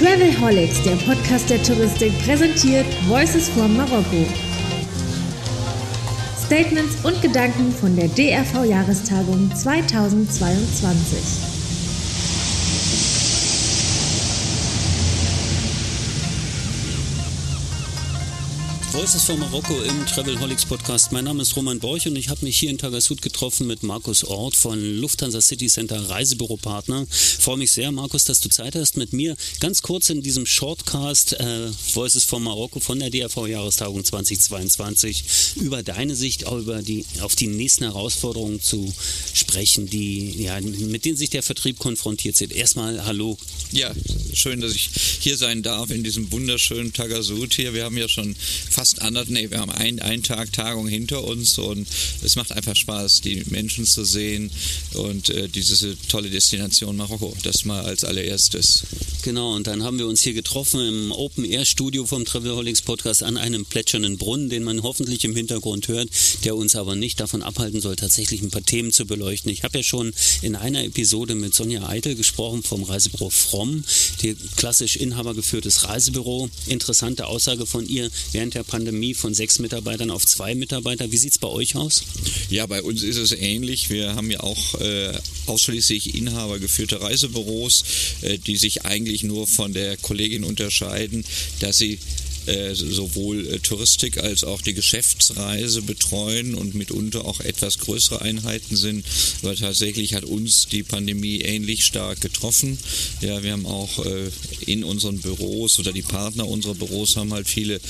Travelholics, der Podcast der Touristik, präsentiert Voices from Marokko. Statements und Gedanken von der DRV-Jahrestagung 2022. Voices von Marokko im Travelholics Podcast. Mein Name ist Roman Borch und ich habe mich hier in Tagasud getroffen mit Markus Ort von Lufthansa City Center Reisebüropartner. Freue mich sehr, Markus, dass du Zeit hast, mit mir ganz kurz in diesem Shortcast äh, Voices von Marokko von der DRV Jahrestagung 2022 über deine Sicht über die, auf die nächsten Herausforderungen zu sprechen, die, ja, mit denen sich der Vertrieb konfrontiert sieht. Erstmal Hallo. Ja, schön, dass ich hier sein darf in diesem wunderschönen Tagasud hier. Wir haben ja schon fast anderthalb, nee, wir haben ein, einen Tag Tagung hinter uns und es macht einfach Spaß, die Menschen zu sehen und äh, diese tolle Destination Marokko. Das mal als allererstes. Genau, und dann haben wir uns hier getroffen im Open-Air-Studio vom Travelholics Podcast an einem plätschernden Brunnen, den man hoffentlich im Hintergrund hört, der uns aber nicht davon abhalten soll, tatsächlich ein paar Themen zu beleuchten. Ich habe ja schon in einer Episode mit Sonja Eitel gesprochen vom Reisebüro Fromm, die klassisch inhabergeführtes Reisebüro. Interessante Aussage von ihr während der Pandemie von sechs Mitarbeitern auf zwei Mitarbeiter. Wie sieht es bei euch aus? Ja, bei uns ist es ähnlich. Wir haben ja auch äh, ausschließlich inhabergeführte Reisebüros, äh, die sich eigentlich nur von der Kollegin unterscheiden, dass sie äh, sowohl äh, Touristik als auch die Geschäftsreise betreuen und mitunter auch etwas größere Einheiten sind. Aber tatsächlich hat uns die Pandemie ähnlich stark getroffen. Ja, wir haben auch äh, in unseren Büros oder die Partner unserer Büros haben halt viele,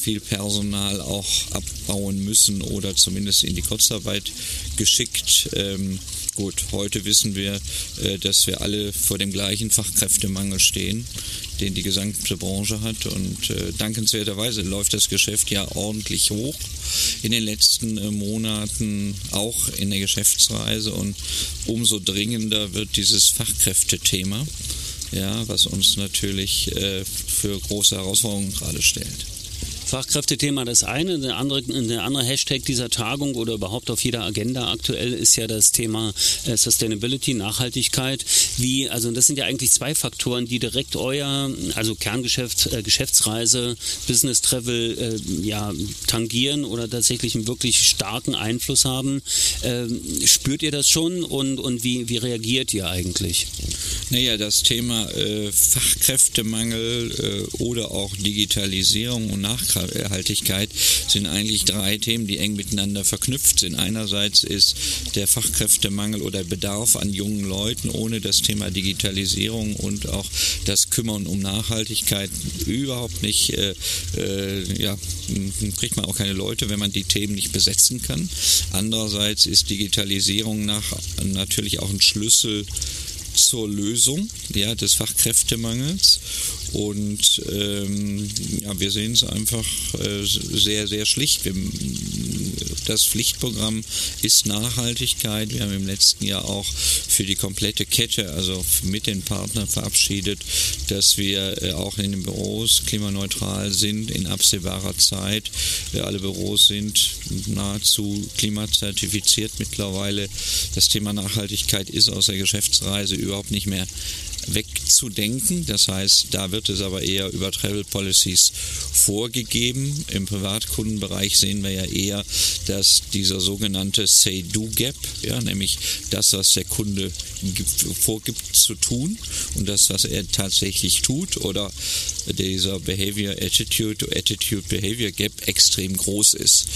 viel Personal auch abbauen müssen oder zumindest in die Kurzarbeit geschickt. Ähm, gut, heute wissen wir, dass wir alle vor dem gleichen Fachkräftemangel stehen den die gesamte Branche hat. Und äh, dankenswerterweise läuft das Geschäft ja ordentlich hoch in den letzten äh, Monaten, auch in der Geschäftsreise. Und umso dringender wird dieses Fachkräftethema, ja, was uns natürlich äh, für große Herausforderungen gerade stellt. Fachkräftethema das eine. Der andere, der andere Hashtag dieser Tagung oder überhaupt auf jeder Agenda aktuell ist ja das Thema äh, Sustainability, Nachhaltigkeit. Wie, also das sind ja eigentlich zwei Faktoren, die direkt euer, also Kerngeschäft, äh, Geschäftsreise, Business Travel, äh, ja, tangieren oder tatsächlich einen wirklich starken Einfluss haben. Ähm, spürt ihr das schon und, und wie, wie reagiert ihr eigentlich? Naja, das Thema äh, Fachkräftemangel oder auch Digitalisierung und Nachhaltigkeit Nachhaltigkeit sind eigentlich drei Themen, die eng miteinander verknüpft sind. Einerseits ist der Fachkräftemangel oder Bedarf an jungen Leuten ohne das Thema Digitalisierung und auch das Kümmern um Nachhaltigkeit überhaupt nicht, äh, äh, ja, kriegt man auch keine Leute, wenn man die Themen nicht besetzen kann. Andererseits ist Digitalisierung nach, natürlich auch ein Schlüssel zur Lösung ja, des Fachkräftemangels. Und ähm, ja, wir sehen es einfach äh, sehr, sehr schlicht. Wir, das Pflichtprogramm ist Nachhaltigkeit. Wir haben im letzten Jahr auch für die komplette Kette, also mit den Partnern verabschiedet, dass wir äh, auch in den Büros klimaneutral sind in absehbarer Zeit. Äh, alle Büros sind nahezu klimazertifiziert mittlerweile. Das Thema Nachhaltigkeit ist aus der Geschäftsreise überhaupt nicht mehr wegzudenken. Das heißt, da wird es aber eher über Travel Policies vorgegeben. Im Privatkundenbereich sehen wir ja eher, dass dieser sogenannte Say-Do-Gap, ja, nämlich das, was der Kunde vorgibt zu tun und das, was er tatsächlich tut oder dieser Behavior Attitude Attitude Behavior Gap extrem groß ist.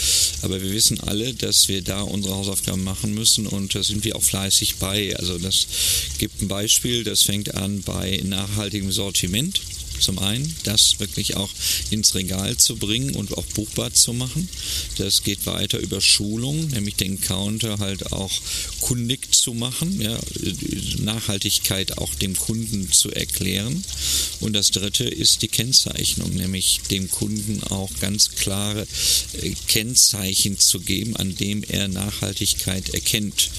Aber wir wissen alle, dass wir da unsere Hausaufgaben machen müssen und da sind wir auch fleißig bei. Also das gibt ein Beispiel, das fängt an bei nachhaltigem Sortiment. Zum einen, das wirklich auch ins Regal zu bringen und auch buchbar zu machen. Das geht weiter über Schulung, nämlich den Counter halt auch kundig zu machen, ja, Nachhaltigkeit auch dem Kunden zu erklären. Und das dritte ist die Kennzeichnung, nämlich dem Kunden auch ganz klare äh, Kennzeichen zu geben, an dem er Nachhaltigkeit erkennt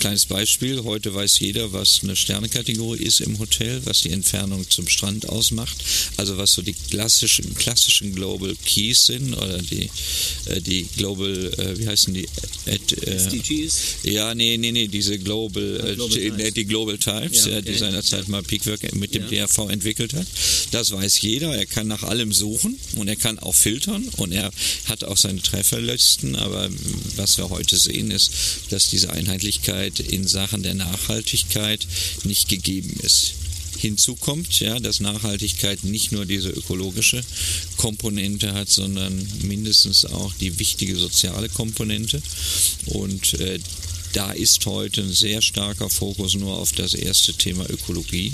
Kleines Beispiel, heute weiß jeder, was eine Sternekategorie ist im Hotel, was die Entfernung zum Strand ausmacht, also was so die klassischen, klassischen Global Keys sind oder die, äh, die Global, äh, wie heißen die? Ad, äh, SDGs? Ja, nee, nee, nee, diese Global, ja, Global äh, die Global Types, ja, okay. die seinerzeit mal Peakwork mit dem ja. DRV entwickelt hat. Das weiß jeder, er kann nach allem suchen und er kann auch filtern und er hat auch seine Trefferlisten, aber was wir heute sehen ist, dass diese Einheitlichkeit in Sachen der Nachhaltigkeit nicht gegeben ist. Hinzu kommt, ja, dass Nachhaltigkeit nicht nur diese ökologische Komponente hat, sondern mindestens auch die wichtige soziale Komponente. Und äh, da ist heute ein sehr starker Fokus nur auf das erste Thema Ökologie.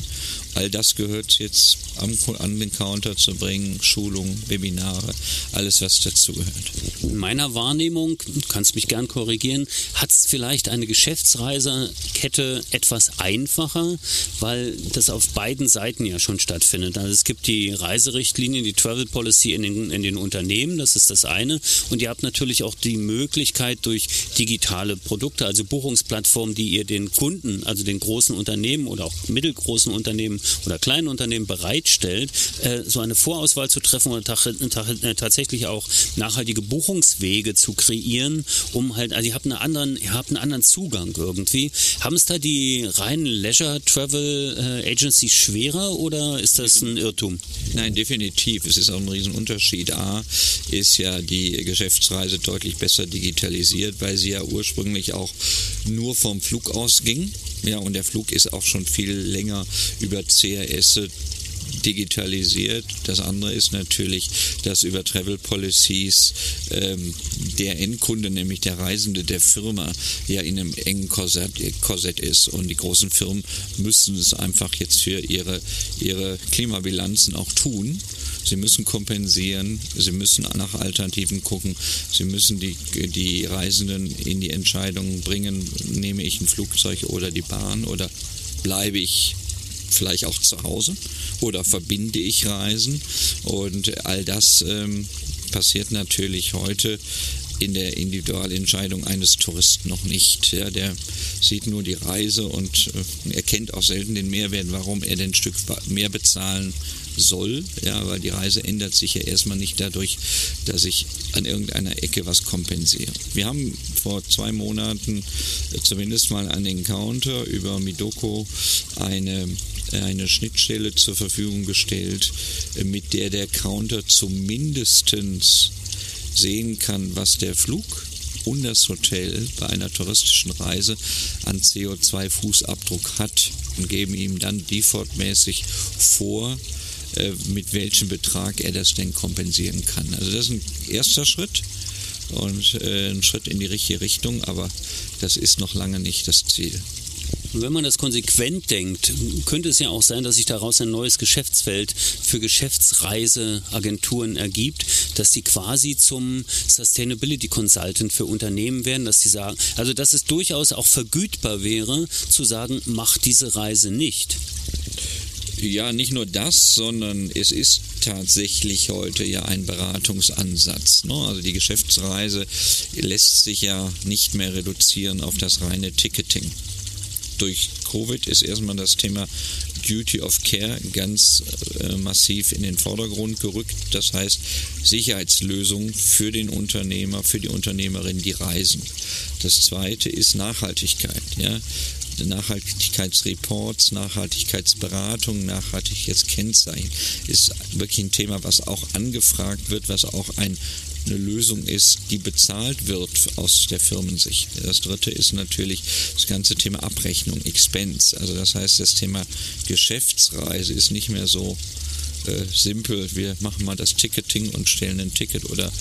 All das gehört jetzt am, an den Counter zu bringen, Schulungen, Webinare, alles was dazugehört. In meiner Wahrnehmung, du kannst mich gern korrigieren, hat es vielleicht eine Geschäftsreisekette etwas einfacher, weil das auf beiden Seiten ja schon stattfindet. Also es gibt die Reiserichtlinien, die Travel Policy in den, in den Unternehmen, das ist das eine. Und ihr habt natürlich auch die Möglichkeit durch digitale Produkte, also Buchungsplattformen, die ihr den Kunden, also den großen Unternehmen oder auch mittelgroßen Unternehmen oder kleinen Unternehmen bereitstellt, äh, so eine Vorauswahl zu treffen und äh, tatsächlich auch nachhaltige Buchungswege zu kreieren, um halt, also ihr habt einen anderen, ihr habt einen anderen Zugang irgendwie. Haben es da die reinen Leisure Travel äh, Agencies schwerer oder ist das ein Irrtum? Nein, definitiv. Es ist auch ein Riesenunterschied. A ist ja die Geschäftsreise deutlich besser digitalisiert, weil sie ja ursprünglich auch nur vom Flug ausging. Ja, und der Flug ist auch schon viel länger über CRS digitalisiert. Das andere ist natürlich, dass über Travel Policies ähm, der Endkunde, nämlich der Reisende der Firma, ja in einem engen Korsett, Korsett ist. Und die großen Firmen müssen es einfach jetzt für ihre, ihre Klimabilanzen auch tun. Sie müssen kompensieren, sie müssen nach Alternativen gucken, sie müssen die, die Reisenden in die Entscheidung bringen, nehme ich ein Flugzeug oder die Bahn oder bleibe ich vielleicht auch zu Hause oder verbinde ich Reisen. Und all das ähm, passiert natürlich heute in der Individualentscheidung eines Touristen noch nicht. Ja, der sieht nur die Reise und äh, erkennt auch selten den Mehrwert, warum er den Stück mehr bezahlen soll, ja, weil die Reise ändert sich ja erstmal nicht dadurch, dass ich an irgendeiner Ecke was kompensiere. Wir haben vor zwei Monaten äh, zumindest mal an den Counter über Midoko eine eine Schnittstelle zur Verfügung gestellt, äh, mit der der Counter zumindestens sehen kann, was der Flug und das Hotel bei einer touristischen Reise an CO2-Fußabdruck hat und geben ihm dann defaultmäßig vor, äh, mit welchem Betrag er das denn kompensieren kann. Also das ist ein erster Schritt und äh, ein Schritt in die richtige Richtung, aber das ist noch lange nicht das Ziel. Wenn man das konsequent denkt, könnte es ja auch sein, dass sich daraus ein neues Geschäftsfeld für Geschäftsreiseagenturen ergibt, dass die quasi zum Sustainability Consultant für Unternehmen werden, dass die sagen, also dass es durchaus auch vergütbar wäre, zu sagen, mach diese Reise nicht. Ja, nicht nur das, sondern es ist tatsächlich heute ja ein Beratungsansatz. Ne? Also die Geschäftsreise lässt sich ja nicht mehr reduzieren auf das reine Ticketing. Durch Covid ist erstmal das Thema Duty of Care ganz äh, massiv in den Vordergrund gerückt. Das heißt Sicherheitslösungen für den Unternehmer, für die Unternehmerin, die reisen. Das zweite ist Nachhaltigkeit. Ja? Nachhaltigkeitsreports, Nachhaltigkeitsberatung, Nachhaltigkeitskennzeichen ist wirklich ein Thema, was auch angefragt wird, was auch ein, eine Lösung ist, die bezahlt wird aus der Firmensicht. Das dritte ist natürlich das ganze Thema Abrechnung, Expense. Also das heißt, das Thema Geschäftsreise ist nicht mehr so äh, simpel, wir machen mal das Ticketing und stellen ein Ticket oder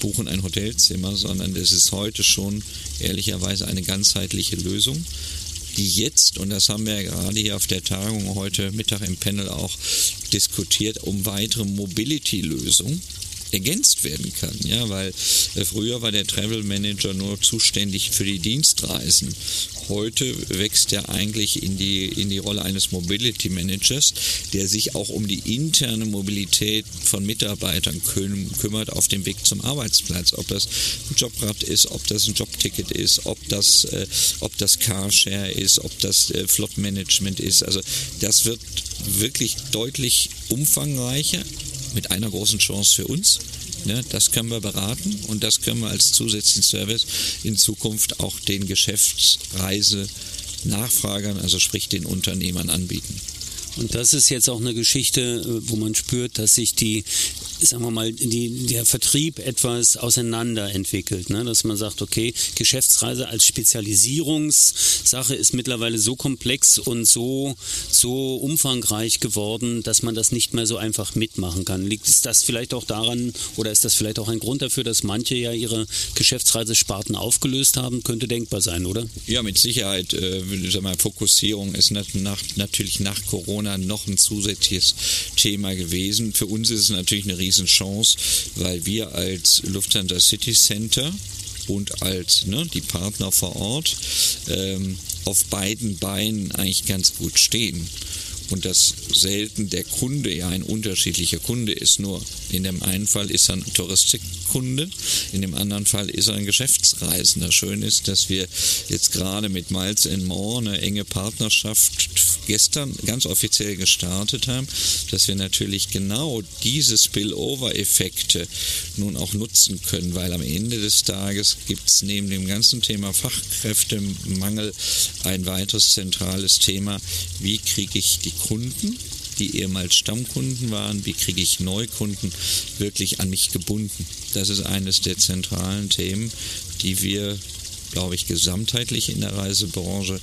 buchen ein Hotelzimmer, sondern das ist heute schon ehrlicherweise eine ganzheitliche Lösung die jetzt, und das haben wir ja gerade hier auf der Tagung heute Mittag im Panel auch diskutiert, um weitere Mobility-Lösungen ergänzt werden kann, ja, weil äh, früher war der Travel Manager nur zuständig für die Dienstreisen. Heute wächst er eigentlich in die, in die Rolle eines Mobility Managers, der sich auch um die interne Mobilität von Mitarbeitern küm kümmert auf dem Weg zum Arbeitsplatz. Ob das ein Jobrad ist, ob das ein Jobticket ist, ob das, äh, ob das Carshare ist, ob das äh, Flotmanagement ist. Also das wird wirklich deutlich umfangreicher mit einer großen Chance für uns. Ne, das können wir beraten und das können wir als zusätzlichen Service in Zukunft auch den Geschäftsreise-Nachfragern, also sprich den Unternehmern anbieten. Und das ist jetzt auch eine Geschichte, äh, wo man spürt, dass sich die sagen wir mal, die, der Vertrieb etwas auseinander entwickelt. Ne? Dass man sagt, okay, Geschäftsreise als Spezialisierungssache ist mittlerweile so komplex und so, so umfangreich geworden, dass man das nicht mehr so einfach mitmachen kann. Liegt das vielleicht auch daran oder ist das vielleicht auch ein Grund dafür, dass manche ja ihre Geschäftsreisesparten aufgelöst haben? Könnte denkbar sein, oder? Ja, mit Sicherheit. Äh, sag mal, Fokussierung ist nach, natürlich nach Corona noch ein zusätzliches Thema gewesen. Für uns ist es natürlich eine Riesenchance, weil wir als Lufthansa City Center und als ne, die Partner vor Ort ähm, auf beiden Beinen eigentlich ganz gut stehen. Und dass selten der Kunde ja ein unterschiedlicher Kunde ist. Nur in dem einen Fall ist er ein Touristikkunde, in dem anderen Fall ist er ein Geschäftsreisender. Schön ist, dass wir jetzt gerade mit Miles More eine enge Partnerschaft gestern ganz offiziell gestartet haben, dass wir natürlich genau diese Spillover-Effekte nun auch nutzen können, weil am Ende des Tages gibt es neben dem ganzen Thema Fachkräftemangel ein weiteres zentrales Thema, wie kriege ich die Kunden die ehemals Stammkunden waren, wie kriege ich Neukunden wirklich an mich gebunden. Das ist eines der zentralen Themen, die wir, glaube ich, gesamtheitlich in der Reisebranche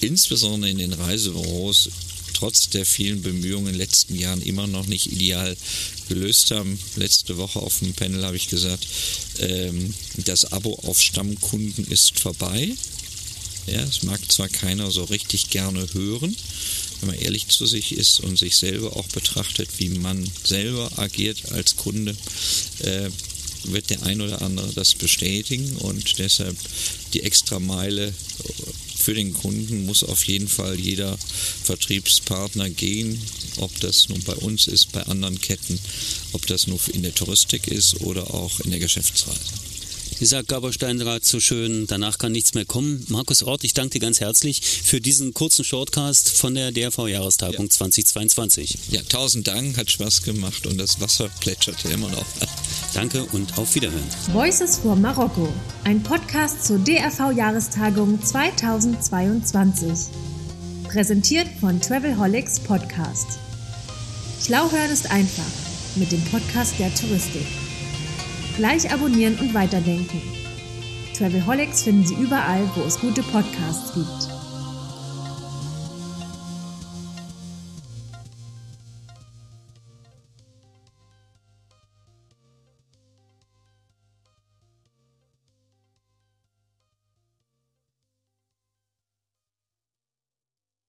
insbesondere in den Reisebüros trotz der vielen Bemühungen in den letzten Jahren immer noch nicht ideal gelöst haben. Letzte Woche auf dem Panel habe ich gesagt, ähm, das Abo auf Stammkunden ist vorbei. Ja, es mag zwar keiner so richtig gerne hören, wenn man ehrlich zu sich ist und sich selber auch betrachtet, wie man selber agiert als Kunde, äh, wird der ein oder andere das bestätigen und deshalb die extra Meile für den Kunden muss auf jeden Fall jeder Vertriebspartner gehen, ob das nun bei uns ist, bei anderen Ketten, ob das nur in der Touristik ist oder auch in der Geschäftsreise. Wie sagt Gabor Steinrad so schön, danach kann nichts mehr kommen. Markus Ort, ich danke dir ganz herzlich für diesen kurzen Shortcast von der DRV-Jahrestagung ja. 2022. Ja, tausend Dank, hat Spaß gemacht und das Wasser plätscherte immer noch. Danke und auf Wiederhören. Voices for Marokko, ein Podcast zur DRV-Jahrestagung 2022. Präsentiert von Travelholics Podcast. Schlau hören ist einfach mit dem Podcast der Touristik. Gleich abonnieren und weiterdenken. Travelholics finden Sie überall, wo es gute Podcasts gibt.